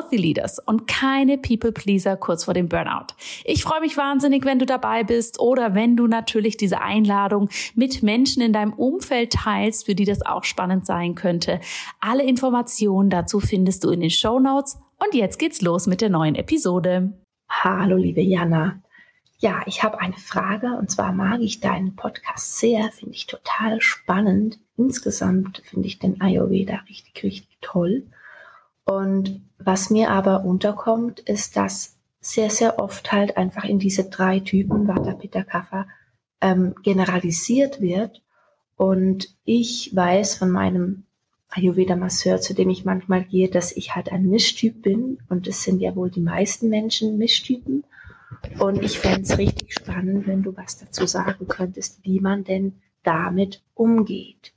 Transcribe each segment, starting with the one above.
Healthy Leaders und keine People Pleaser kurz vor dem Burnout. Ich freue mich wahnsinnig, wenn du dabei bist oder wenn du natürlich diese Einladung mit Menschen in deinem Umfeld teilst, für die das auch spannend sein könnte. Alle Informationen dazu findest du in den Show Notes. Und jetzt geht's los mit der neuen Episode. Hallo, liebe Jana. Ja, ich habe eine Frage und zwar mag ich deinen Podcast sehr, finde ich total spannend. Insgesamt finde ich den Ayurveda richtig, richtig toll. Und was mir aber unterkommt, ist, dass sehr, sehr oft halt einfach in diese drei Typen Vata, Pitta, Kapha ähm, generalisiert wird. Und ich weiß von meinem Ayurveda-Masseur, zu dem ich manchmal gehe, dass ich halt ein Mischtyp bin. Und es sind ja wohl die meisten Menschen Mischtypen. Und ich fände es richtig spannend, wenn du was dazu sagen könntest, wie man denn damit umgeht.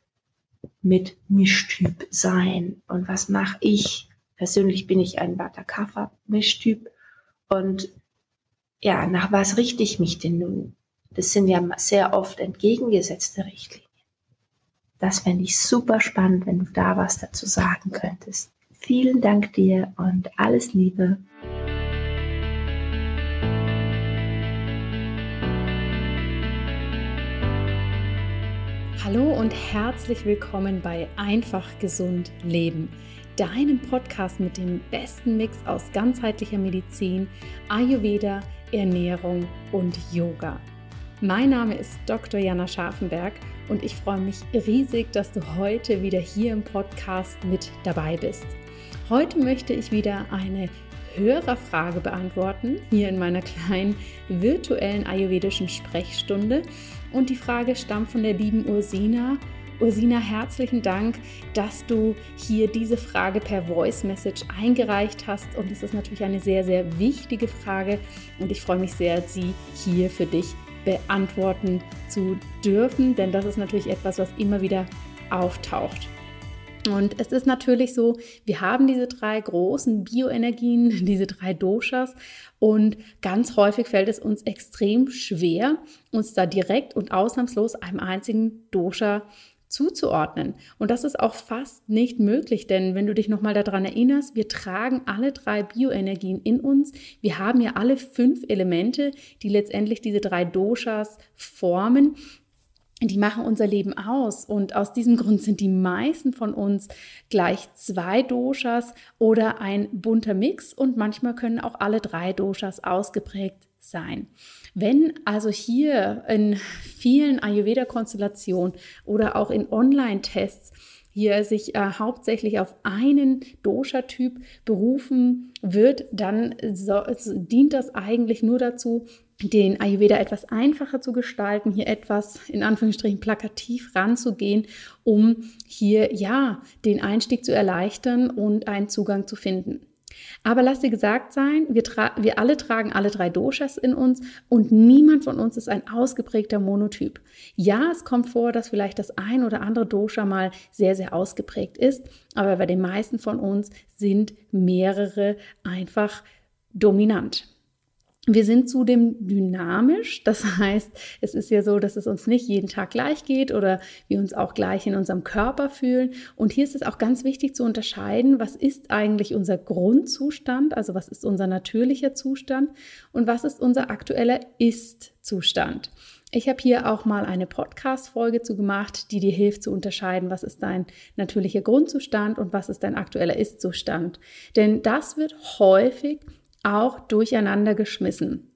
Mit Mischtyp sein. Und was mache ich, Persönlich bin ich ein Vata Kapha Mischtyp und ja, nach was richte ich mich denn nun? Das sind ja sehr oft entgegengesetzte Richtlinien. Das fände ich super spannend, wenn du da was dazu sagen könntest. Vielen Dank dir und alles Liebe. Hallo und herzlich willkommen bei Einfach Gesund Leben deinen Podcast mit dem besten Mix aus ganzheitlicher Medizin, Ayurveda, Ernährung und Yoga. Mein Name ist Dr. Jana Scharfenberg und ich freue mich riesig, dass du heute wieder hier im Podcast mit dabei bist. Heute möchte ich wieder eine Hörerfrage beantworten, hier in meiner kleinen virtuellen ayurvedischen Sprechstunde. Und die Frage stammt von der lieben Ursina Ursina, herzlichen Dank, dass du hier diese Frage per Voice Message eingereicht hast. Und es ist natürlich eine sehr, sehr wichtige Frage. Und ich freue mich sehr, sie hier für dich beantworten zu dürfen, denn das ist natürlich etwas, was immer wieder auftaucht. Und es ist natürlich so, wir haben diese drei großen Bioenergien, diese drei Doshas und ganz häufig fällt es uns extrem schwer, uns da direkt und ausnahmslos einem einzigen Dosha zuzuordnen. Und das ist auch fast nicht möglich, denn wenn du dich nochmal daran erinnerst, wir tragen alle drei Bioenergien in uns. Wir haben ja alle fünf Elemente, die letztendlich diese drei Doshas formen die machen unser Leben aus. Und aus diesem Grund sind die meisten von uns gleich zwei Doshas oder ein bunter Mix. Und manchmal können auch alle drei Doshas ausgeprägt sein. Wenn also hier in vielen Ayurveda-Konstellationen oder auch in Online-Tests hier sich äh, hauptsächlich auf einen Dosha-Typ berufen wird, dann so, dient das eigentlich nur dazu, den Ayurveda etwas einfacher zu gestalten, hier etwas in Anführungsstrichen plakativ ranzugehen, um hier ja den Einstieg zu erleichtern und einen Zugang zu finden. Aber lass dir gesagt sein, wir, wir alle tragen alle drei Doshas in uns und niemand von uns ist ein ausgeprägter Monotyp. Ja, es kommt vor, dass vielleicht das ein oder andere Dosha mal sehr, sehr ausgeprägt ist, aber bei den meisten von uns sind mehrere einfach dominant. Wir sind zudem dynamisch, das heißt, es ist ja so, dass es uns nicht jeden Tag gleich geht oder wir uns auch gleich in unserem Körper fühlen. Und hier ist es auch ganz wichtig zu unterscheiden, was ist eigentlich unser Grundzustand, also was ist unser natürlicher Zustand und was ist unser aktueller Ist-Zustand. Ich habe hier auch mal eine Podcast-Folge zu gemacht, die dir hilft zu unterscheiden, was ist dein natürlicher Grundzustand und was ist dein aktueller Ist-Zustand. Denn das wird häufig auch durcheinander geschmissen.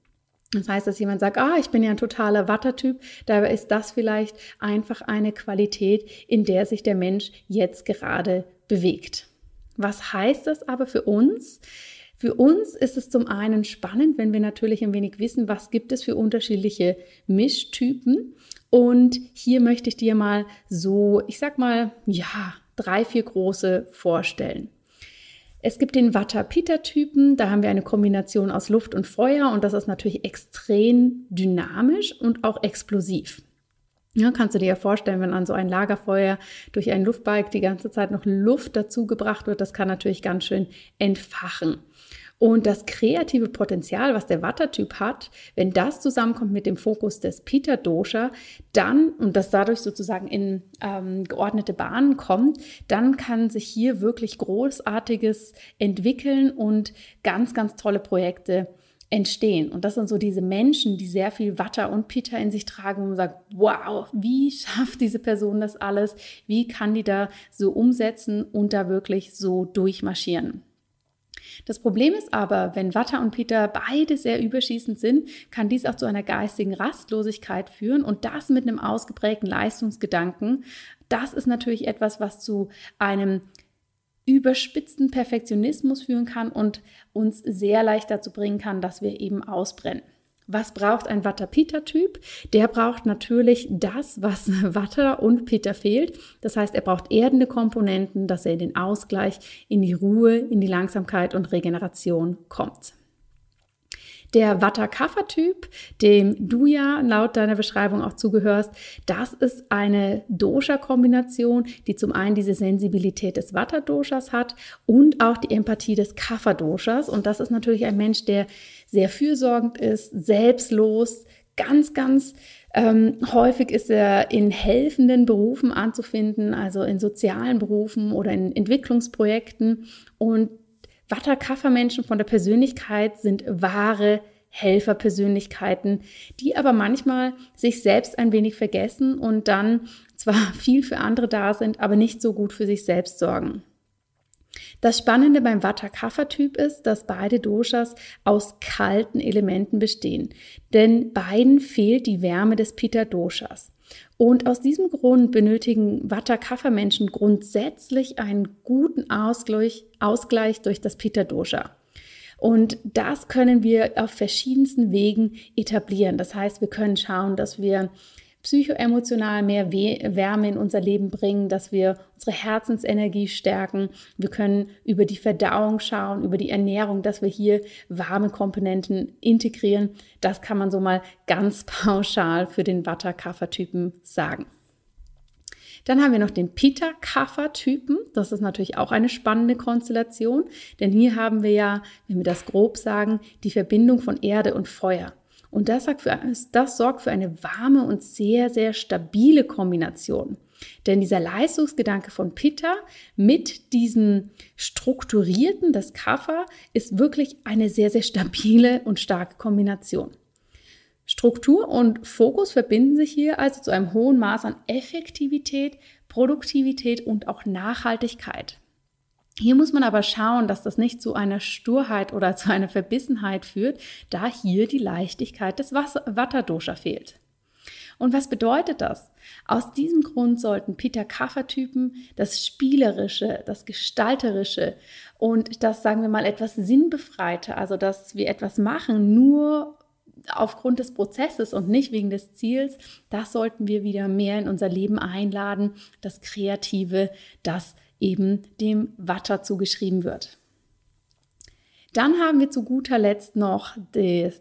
Das heißt, dass jemand sagt, ah, ich bin ja ein totaler Wattertyp, dabei ist das vielleicht einfach eine Qualität, in der sich der Mensch jetzt gerade bewegt. Was heißt das aber für uns? Für uns ist es zum einen spannend, wenn wir natürlich ein wenig wissen, was gibt es für unterschiedliche Mischtypen. Und hier möchte ich dir mal so, ich sag mal, ja, drei, vier große vorstellen. Es gibt den Vata-Pitta-Typen, da haben wir eine Kombination aus Luft und Feuer und das ist natürlich extrem dynamisch und auch explosiv. Ja, kannst du dir ja vorstellen, wenn an so ein Lagerfeuer durch einen Luftbike die ganze Zeit noch Luft dazu gebracht wird, das kann natürlich ganz schön entfachen. Und das kreative Potenzial, was der Vata-Typ hat, wenn das zusammenkommt mit dem Fokus des Pitta-Dosha, dann, und das dadurch sozusagen in ähm, geordnete Bahnen kommt, dann kann sich hier wirklich Großartiges entwickeln und ganz, ganz tolle Projekte entstehen. Und das sind so diese Menschen, die sehr viel Watter und Pitta in sich tragen, man sagt, wow, wie schafft diese Person das alles? Wie kann die da so umsetzen und da wirklich so durchmarschieren? Das Problem ist aber, wenn Watter und Peter beide sehr überschießend sind, kann dies auch zu einer geistigen Rastlosigkeit führen und das mit einem ausgeprägten Leistungsgedanken. Das ist natürlich etwas, was zu einem überspitzten Perfektionismus führen kann und uns sehr leicht dazu bringen kann, dass wir eben ausbrennen. Was braucht ein Vata-Pitta-Typ? Der braucht natürlich das, was Vata und Pitta fehlt. Das heißt, er braucht erdende Komponenten, dass er in den Ausgleich, in die Ruhe, in die Langsamkeit und Regeneration kommt. Der Vata-Kapha-Typ, dem du ja laut deiner Beschreibung auch zugehörst, das ist eine Dosha-Kombination, die zum einen diese Sensibilität des Vata-Doshas hat und auch die Empathie des Kapha-Doshas. Und das ist natürlich ein Mensch, der sehr fürsorgend ist, selbstlos, ganz, ganz ähm, häufig ist er in helfenden Berufen anzufinden, also in sozialen Berufen oder in Entwicklungsprojekten. Und Watter-Kaffer-Menschen von der Persönlichkeit sind wahre Helferpersönlichkeiten, die aber manchmal sich selbst ein wenig vergessen und dann zwar viel für andere da sind, aber nicht so gut für sich selbst sorgen. Das Spannende beim Vata-Kapha-Typ ist, dass beide Doshas aus kalten Elementen bestehen, denn beiden fehlt die Wärme des Pitta-Doshas. Und aus diesem Grund benötigen Vata-Kapha-Menschen grundsätzlich einen guten Ausgleich, Ausgleich durch das Pitta-Dosha. Und das können wir auf verschiedensten Wegen etablieren. Das heißt, wir können schauen, dass wir psychoemotional mehr Wärme in unser Leben bringen, dass wir unsere Herzensenergie stärken. Wir können über die Verdauung schauen, über die Ernährung, dass wir hier warme Komponenten integrieren. Das kann man so mal ganz pauschal für den Vata-Kapha-Typen sagen. Dann haben wir noch den Pita-Kapha-Typen. Das ist natürlich auch eine spannende Konstellation, denn hier haben wir ja, wenn wir das grob sagen, die Verbindung von Erde und Feuer. Und das, für, das sorgt für eine warme und sehr, sehr stabile Kombination. Denn dieser Leistungsgedanke von Pitta mit diesem strukturierten, das Kapha, ist wirklich eine sehr, sehr stabile und starke Kombination. Struktur und Fokus verbinden sich hier also zu einem hohen Maß an Effektivität, Produktivität und auch Nachhaltigkeit. Hier muss man aber schauen, dass das nicht zu einer Sturheit oder zu einer Verbissenheit führt, da hier die Leichtigkeit des Vata-Dosha fehlt. Und was bedeutet das? Aus diesem Grund sollten Peter Kaffer-Typen das Spielerische, das Gestalterische und das, sagen wir mal, etwas Sinnbefreite, also dass wir etwas machen, nur aufgrund des Prozesses und nicht wegen des Ziels, das sollten wir wieder mehr in unser Leben einladen, das Kreative, das eben dem Watter zugeschrieben wird. Dann haben wir zu guter Letzt noch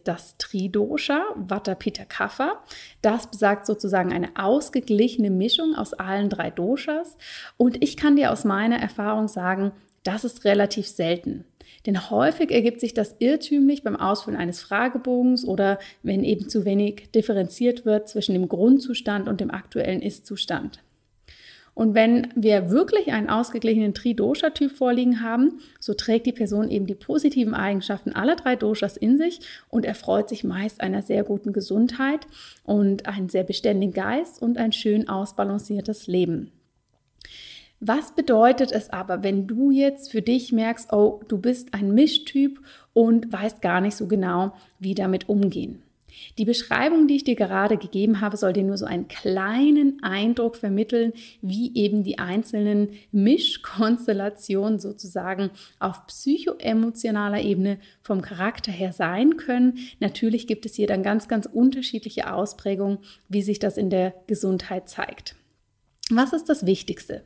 das, Tridosha, Vata Pitta Kapha. Das besagt sozusagen eine ausgeglichene Mischung aus allen drei Doshas. Und ich kann dir aus meiner Erfahrung sagen, das ist relativ selten. Denn häufig ergibt sich das irrtümlich beim Ausfüllen eines Fragebogens oder wenn eben zu wenig differenziert wird zwischen dem Grundzustand und dem aktuellen Ist-Zustand. Und wenn wir wirklich einen ausgeglichenen Tri-Dosha-Typ vorliegen haben, so trägt die Person eben die positiven Eigenschaften aller drei Doshas in sich und erfreut sich meist einer sehr guten Gesundheit und einen sehr beständigen Geist und ein schön ausbalanciertes Leben. Was bedeutet es aber, wenn du jetzt für dich merkst, oh, du bist ein Mischtyp und weißt gar nicht so genau, wie damit umgehen? Die Beschreibung, die ich dir gerade gegeben habe, soll dir nur so einen kleinen Eindruck vermitteln, wie eben die einzelnen Mischkonstellationen sozusagen auf psychoemotionaler Ebene vom Charakter her sein können. Natürlich gibt es hier dann ganz, ganz unterschiedliche Ausprägungen, wie sich das in der Gesundheit zeigt. Was ist das Wichtigste?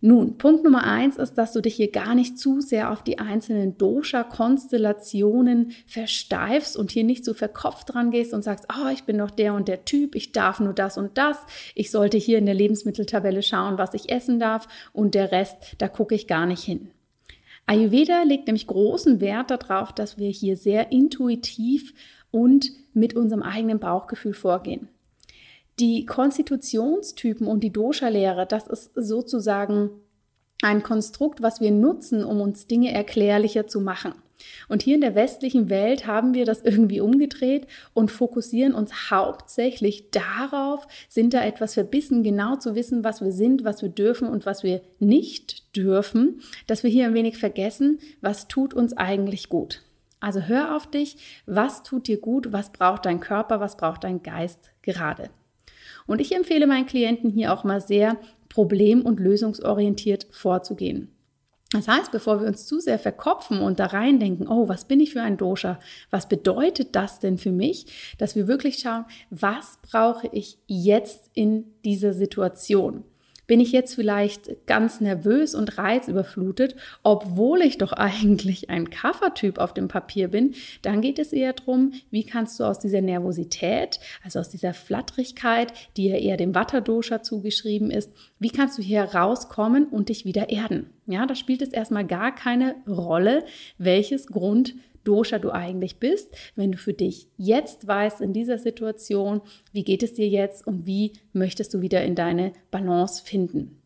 Nun, Punkt Nummer eins ist, dass du dich hier gar nicht zu sehr auf die einzelnen Dosha-Konstellationen versteifst und hier nicht so verkopft dran gehst und sagst, oh, ich bin doch der und der Typ, ich darf nur das und das, ich sollte hier in der Lebensmitteltabelle schauen, was ich essen darf und der Rest, da gucke ich gar nicht hin. Ayurveda legt nämlich großen Wert darauf, dass wir hier sehr intuitiv und mit unserem eigenen Bauchgefühl vorgehen. Die Konstitutionstypen und die Dosha-Lehre, das ist sozusagen ein Konstrukt, was wir nutzen, um uns Dinge erklärlicher zu machen. Und hier in der westlichen Welt haben wir das irgendwie umgedreht und fokussieren uns hauptsächlich darauf, sind da etwas verbissen, genau zu wissen, was wir sind, was wir dürfen und was wir nicht dürfen, dass wir hier ein wenig vergessen, was tut uns eigentlich gut. Also hör auf dich, was tut dir gut, was braucht dein Körper, was braucht dein Geist gerade. Und ich empfehle meinen Klienten hier auch mal sehr problem- und lösungsorientiert vorzugehen. Das heißt, bevor wir uns zu sehr verkopfen und da reindenken, oh, was bin ich für ein Dosha? Was bedeutet das denn für mich? Dass wir wirklich schauen, was brauche ich jetzt in dieser Situation? Bin ich jetzt vielleicht ganz nervös und reizüberflutet, obwohl ich doch eigentlich ein Kaffertyp auf dem Papier bin? Dann geht es eher darum, wie kannst du aus dieser Nervosität, also aus dieser Flatterigkeit, die ja eher dem Vata-Dosha zugeschrieben ist, wie kannst du hier rauskommen und dich wieder erden? Ja, da spielt es erstmal gar keine Rolle, welches Grund Dosha du eigentlich bist, wenn du für dich jetzt weißt in dieser Situation, wie geht es dir jetzt und wie möchtest du wieder in deine Balance finden.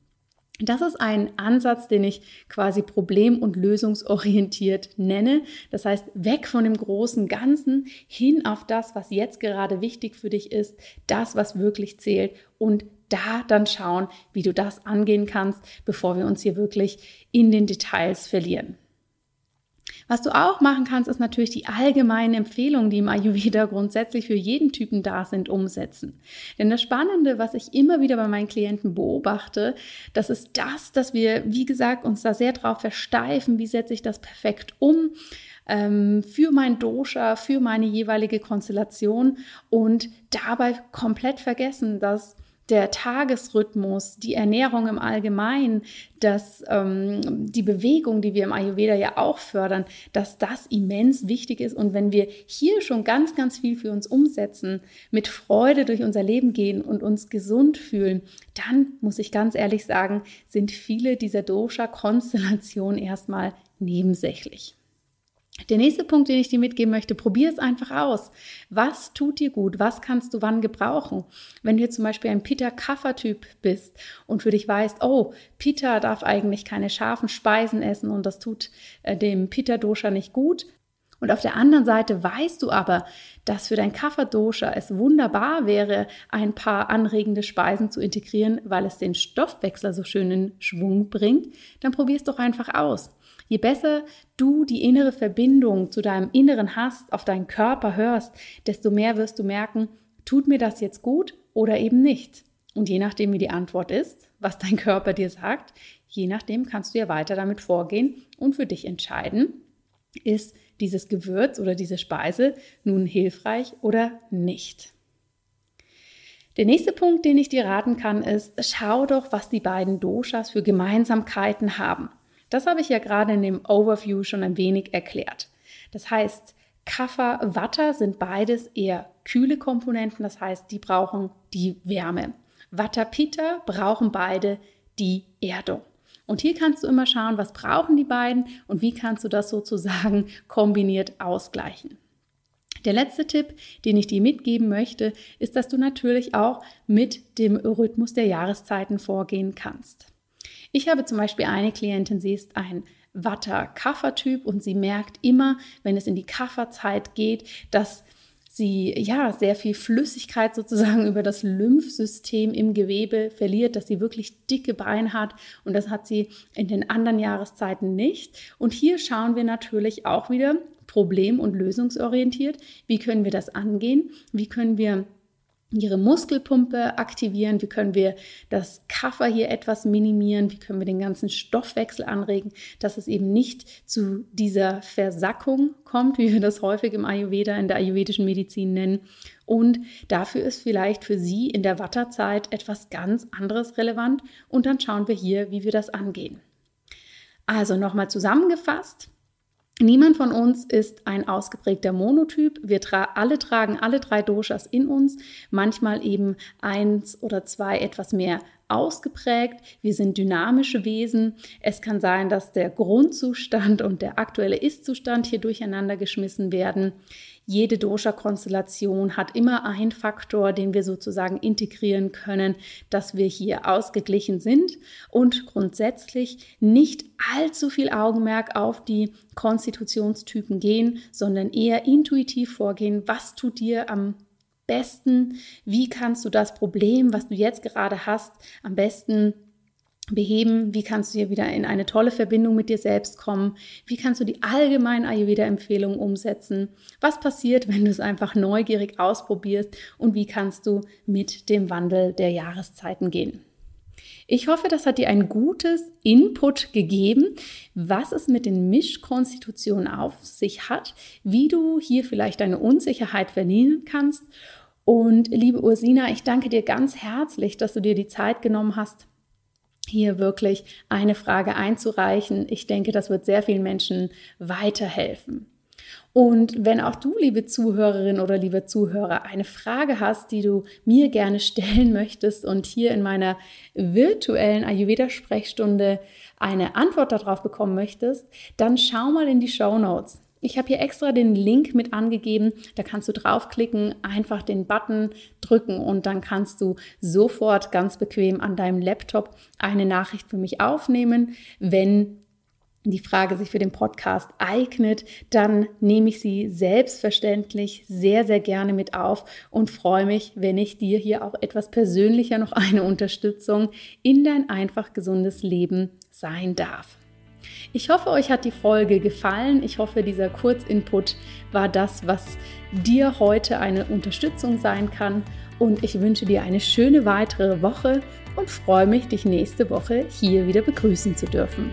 Das ist ein Ansatz, den ich quasi problem- und lösungsorientiert nenne. Das heißt, weg von dem großen Ganzen hin auf das, was jetzt gerade wichtig für dich ist, das, was wirklich zählt und da dann schauen, wie du das angehen kannst, bevor wir uns hier wirklich in den Details verlieren. Was du auch machen kannst, ist natürlich die allgemeinen Empfehlungen, die im Ayurveda grundsätzlich für jeden Typen da sind, umsetzen. Denn das Spannende, was ich immer wieder bei meinen Klienten beobachte, das ist das, dass wir, wie gesagt, uns da sehr drauf versteifen, wie setze ich das perfekt um ähm, für mein Dosha, für meine jeweilige Konstellation und dabei komplett vergessen, dass der Tagesrhythmus, die Ernährung im Allgemeinen, dass ähm, die Bewegung, die wir im Ayurveda ja auch fördern, dass das immens wichtig ist. Und wenn wir hier schon ganz, ganz viel für uns umsetzen, mit Freude durch unser Leben gehen und uns gesund fühlen, dann muss ich ganz ehrlich sagen, sind viele dieser Dosha-Konstellationen erstmal nebensächlich. Der nächste Punkt, den ich dir mitgeben möchte, probier es einfach aus. Was tut dir gut? Was kannst du wann gebrauchen? Wenn du jetzt zum Beispiel ein Pitta-Kaffer-Typ bist und für dich weißt, oh, Pitta darf eigentlich keine scharfen Speisen essen und das tut äh, dem Pitta-Dosha nicht gut. Und auf der anderen Seite weißt du aber, dass für dein Kapha-Dosha es wunderbar wäre, ein paar anregende Speisen zu integrieren, weil es den Stoffwechsel so schön in Schwung bringt, dann probier es doch einfach aus. Je besser du die innere Verbindung zu deinem Inneren hast, auf deinen Körper hörst, desto mehr wirst du merken, tut mir das jetzt gut oder eben nicht. Und je nachdem, wie die Antwort ist, was dein Körper dir sagt, je nachdem kannst du ja weiter damit vorgehen und für dich entscheiden, ist dieses Gewürz oder diese Speise nun hilfreich oder nicht. Der nächste Punkt, den ich dir raten kann, ist, schau doch, was die beiden Doshas für Gemeinsamkeiten haben. Das habe ich ja gerade in dem Overview schon ein wenig erklärt. Das heißt, Kapha, Watter sind beides eher kühle Komponenten, das heißt, die brauchen die Wärme. Vata, Pitta brauchen beide die Erdung. Und hier kannst du immer schauen, was brauchen die beiden und wie kannst du das sozusagen kombiniert ausgleichen. Der letzte Tipp, den ich dir mitgeben möchte, ist, dass du natürlich auch mit dem Rhythmus der Jahreszeiten vorgehen kannst. Ich habe zum Beispiel eine Klientin, sie ist ein Watter-Kaffer-Typ und sie merkt immer, wenn es in die Kafferzeit geht, dass sie ja sehr viel Flüssigkeit sozusagen über das Lymphsystem im Gewebe verliert, dass sie wirklich dicke Beine hat. Und das hat sie in den anderen Jahreszeiten nicht. Und hier schauen wir natürlich auch wieder problem- und lösungsorientiert, wie können wir das angehen, wie können wir ihre Muskelpumpe aktivieren, wie können wir das Kaffer hier etwas minimieren, wie können wir den ganzen Stoffwechsel anregen, dass es eben nicht zu dieser Versackung kommt, wie wir das häufig im Ayurveda, in der ayurvedischen Medizin nennen. Und dafür ist vielleicht für Sie in der Watterzeit etwas ganz anderes relevant. Und dann schauen wir hier, wie wir das angehen. Also nochmal zusammengefasst. Niemand von uns ist ein ausgeprägter Monotyp. Wir tra alle tragen alle drei Doshas in uns, manchmal eben eins oder zwei etwas mehr ausgeprägt. Wir sind dynamische Wesen. Es kann sein, dass der Grundzustand und der aktuelle Ist-Zustand hier durcheinander geschmissen werden. Jede Dosha-Konstellation hat immer einen Faktor, den wir sozusagen integrieren können, dass wir hier ausgeglichen sind und grundsätzlich nicht allzu viel Augenmerk auf die Konstitutionstypen gehen, sondern eher intuitiv vorgehen. Was tut dir am besten, wie kannst du das Problem, was du jetzt gerade hast, am besten beheben, wie kannst du hier wieder in eine tolle Verbindung mit dir selbst kommen, wie kannst du die allgemeinen Ayurveda-Empfehlungen umsetzen, was passiert, wenn du es einfach neugierig ausprobierst und wie kannst du mit dem Wandel der Jahreszeiten gehen. Ich hoffe, das hat dir ein gutes Input gegeben, was es mit den Mischkonstitutionen auf sich hat, wie du hier vielleicht deine Unsicherheit verlieren kannst. Und liebe Ursina, ich danke dir ganz herzlich, dass du dir die Zeit genommen hast, hier wirklich eine Frage einzureichen. Ich denke, das wird sehr vielen Menschen weiterhelfen. Und wenn auch du, liebe Zuhörerin oder liebe Zuhörer, eine Frage hast, die du mir gerne stellen möchtest und hier in meiner virtuellen Ayurveda-Sprechstunde eine Antwort darauf bekommen möchtest, dann schau mal in die Show Notes. Ich habe hier extra den Link mit angegeben. Da kannst du draufklicken, einfach den Button drücken und dann kannst du sofort ganz bequem an deinem Laptop eine Nachricht für mich aufnehmen. Wenn die Frage sich für den Podcast eignet, dann nehme ich sie selbstverständlich sehr, sehr gerne mit auf und freue mich, wenn ich dir hier auch etwas persönlicher noch eine Unterstützung in dein einfach gesundes Leben sein darf. Ich hoffe, euch hat die Folge gefallen. Ich hoffe, dieser Kurzinput war das, was dir heute eine Unterstützung sein kann. Und ich wünsche dir eine schöne weitere Woche und freue mich, dich nächste Woche hier wieder begrüßen zu dürfen.